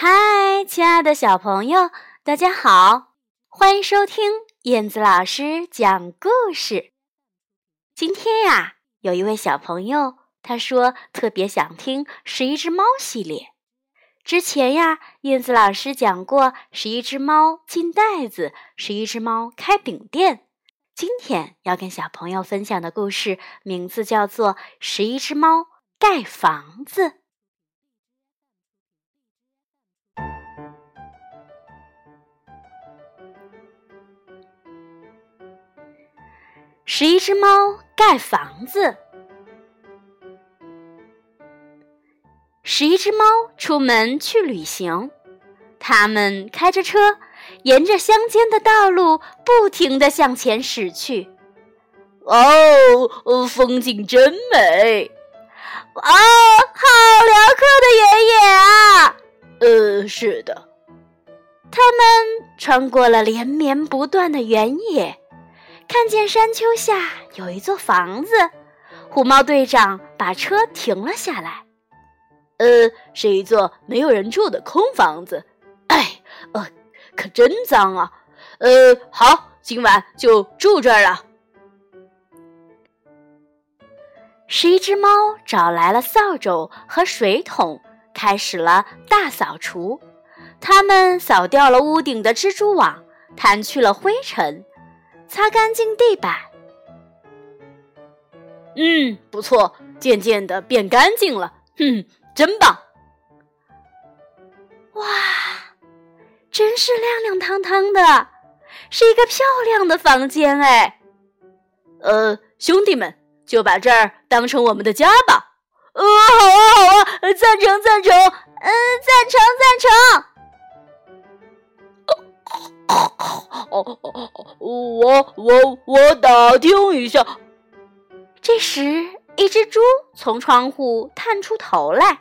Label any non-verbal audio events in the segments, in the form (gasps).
嗨，亲爱的小朋友，大家好，欢迎收听燕子老师讲故事。今天呀，有一位小朋友，他说特别想听《十一只猫》系列。之前呀，燕子老师讲过《十一只猫进袋子》，《十一只猫开饼店》。今天要跟小朋友分享的故事名字叫做《十一只猫盖房子》。十一只猫盖房子。十一只猫出门去旅行，它们开着车，沿着乡间的道路不停地向前驶去。哦，风景真美！哦，好辽阔的原野啊！呃，是的。他们穿过了连绵不断的原野。看见山丘下有一座房子，虎猫队长把车停了下来。呃，是一座没有人住的空房子。哎，呃，可真脏啊！呃，好，今晚就住这儿了。十一只猫找来了扫帚和水桶，开始了大扫除。它们扫掉了屋顶的蜘蛛网，掸去了灰尘。擦干净地板。嗯，不错，渐渐的变干净了。哼，真棒！哇，真是亮亮堂堂的，是一个漂亮的房间哎。呃，兄弟们，就把这儿当成我们的家吧。呃，好啊，好啊，赞成，赞成，嗯，赞成，赞成。(laughs) 哦哦，我我我打听一下。这时，一只猪从窗户探出头来。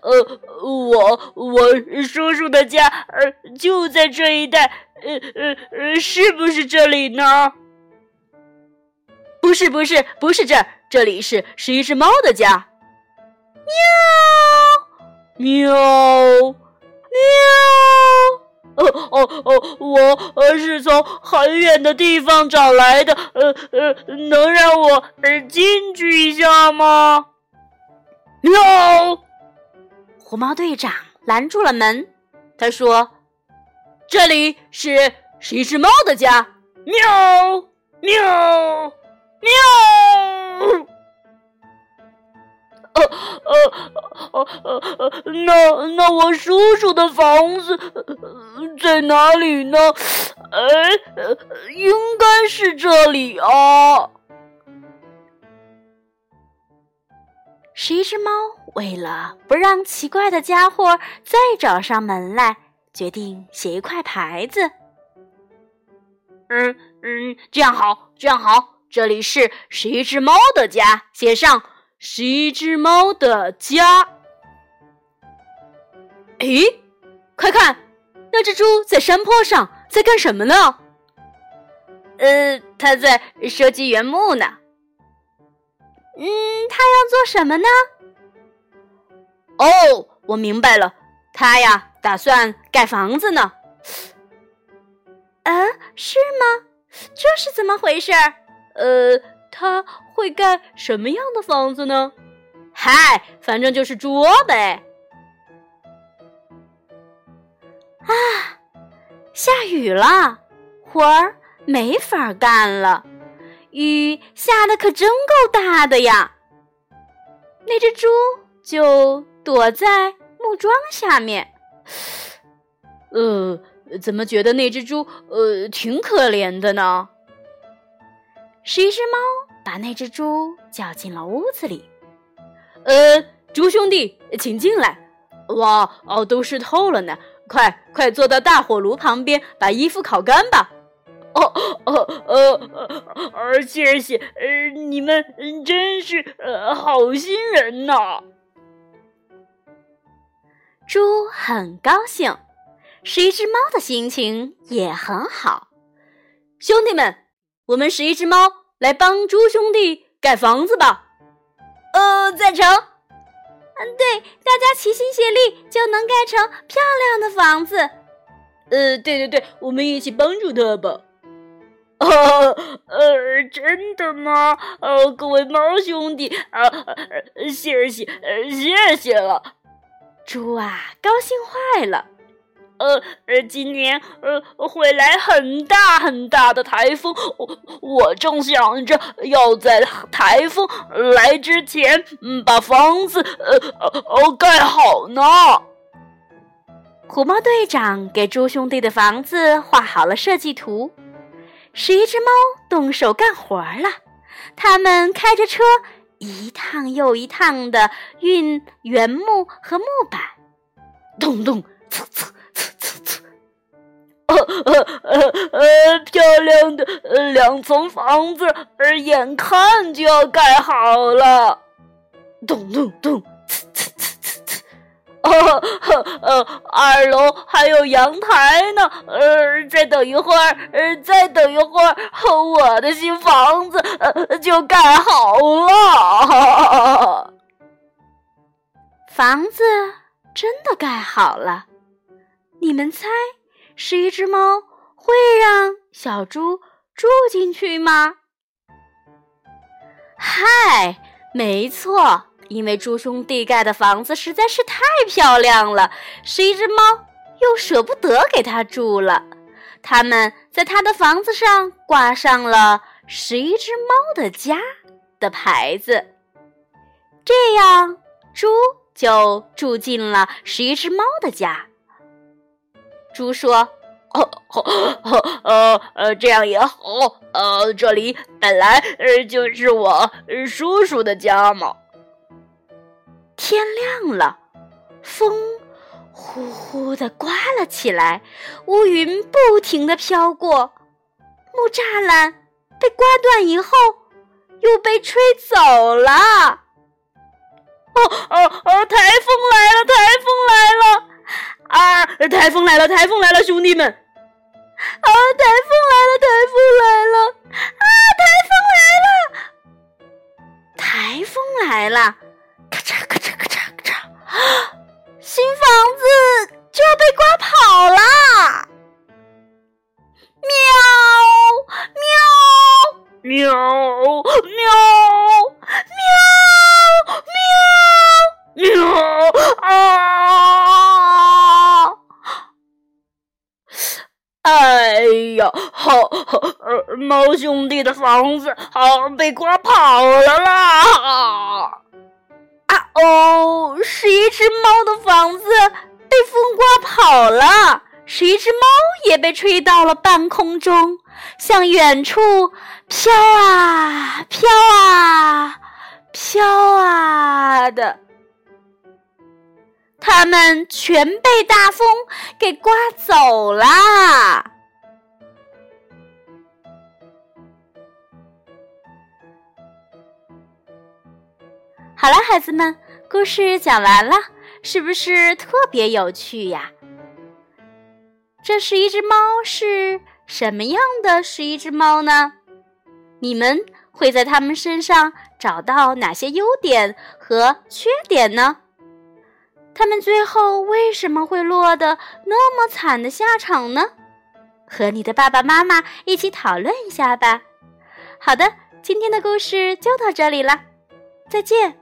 呃，我我叔叔的家呃就在这一带，呃呃呃，是不是这里呢？不是不是不是这儿，这里是是一只猫的家。喵喵喵。哦哦哦！我呃是从很远的地方找来的，呃呃，能让我进去一下吗？喵！虎猫队长拦住了门，他说：“这里是是一只猫的家。”喵喵喵！呃呃呃呃，那那我叔叔的房子在哪里呢？哎，应该是这里啊。十一只猫为了不让奇怪的家伙再找上门来，决定写一块牌子。嗯嗯，这样好，这样好，这里是十一只猫的家，写上。是一只猫的家。诶，快看，那只猪在山坡上在干什么呢？呃，它在收集原木呢。嗯，它要做什么呢？哦，我明白了，它呀打算盖房子呢。啊，是吗？这是怎么回事？呃。他会盖什么样的房子呢？嗨，反正就是猪窝呗。啊，下雨了，活儿没法干了。雨下的可真够大的呀！那只猪就躲在木桩下面。呃，怎么觉得那只猪呃挺可怜的呢？是一只猫把那只猪叫进了屋子里。呃，猪兄弟，请进来。哇，哦，都湿透了呢。快快坐到大火炉旁边，把衣服烤干吧。哦哦呃呃，谢谢，呃，你们真是呃好心人呐。猪很高兴，十一只猫的心情也很好。兄弟们。我们十一只猫来帮猪兄弟盖房子吧。呃，赞成。嗯对，大家齐心协力就能盖成漂亮的房子。呃，对对对，我们一起帮助他吧。呃呃，真的吗？呃，各位猫兄弟，啊，谢谢，谢谢了。猪啊，高兴坏了。呃呃，今年呃会来很大很大的台风，我我正想着要在台风来之前，嗯，把房子呃呃盖好呢。虎猫队长给猪兄弟的房子画好了设计图，十一只猫动手干活了。他们开着车，一趟又一趟的运原木和木板，咚咚，呲呲。呃呃呃，漂亮的两层房子，而眼看就要盖好了。咚咚咚，呲呲呲呲呲。哦，呃，二楼还有阳台呢。呃，再等一会儿，呃，再等一会儿，我的新房子呃就盖好了。房子真的盖好了，你们猜？是一只猫会让小猪住进去吗？嗨，没错，因为猪兄弟盖的房子实在是太漂亮了，十一只猫又舍不得给他住了。他们在他的房子上挂上了“十一只猫的家”的牌子，这样猪就住进了十一只猫的家。猪说：“哦哦呃呃，这样也好。呃，这里本来呃就是我叔叔的家嘛。”天亮了，风呼呼的刮了起来，乌云不停的飘过，木栅栏被刮断以后，又被吹走了。哦哦哦！台风来了！台风来了！啊！台风来了！台风来了，兄弟们！啊！台风来了！台风来了！啊！台风来了！台风来了！咔嚓咔嚓咔嚓咔嚓！啊 (gasps) 新房子就要被刮跑了！喵喵喵喵猫兄弟的房子好像被刮跑了啦！啊哦，是一只猫的房子被风刮跑了，是一只猫也被吹到了半空中，向远处飘啊飘啊飘啊的。他们全被大风给刮走啦！好了，孩子们，故事讲完了，是不是特别有趣呀？这是一只猫，是什么样的是一只猫呢？你们会在它们身上找到哪些优点和缺点呢？他们最后为什么会落得那么惨的下场呢？和你的爸爸妈妈一起讨论一下吧。好的，今天的故事就到这里了，再见。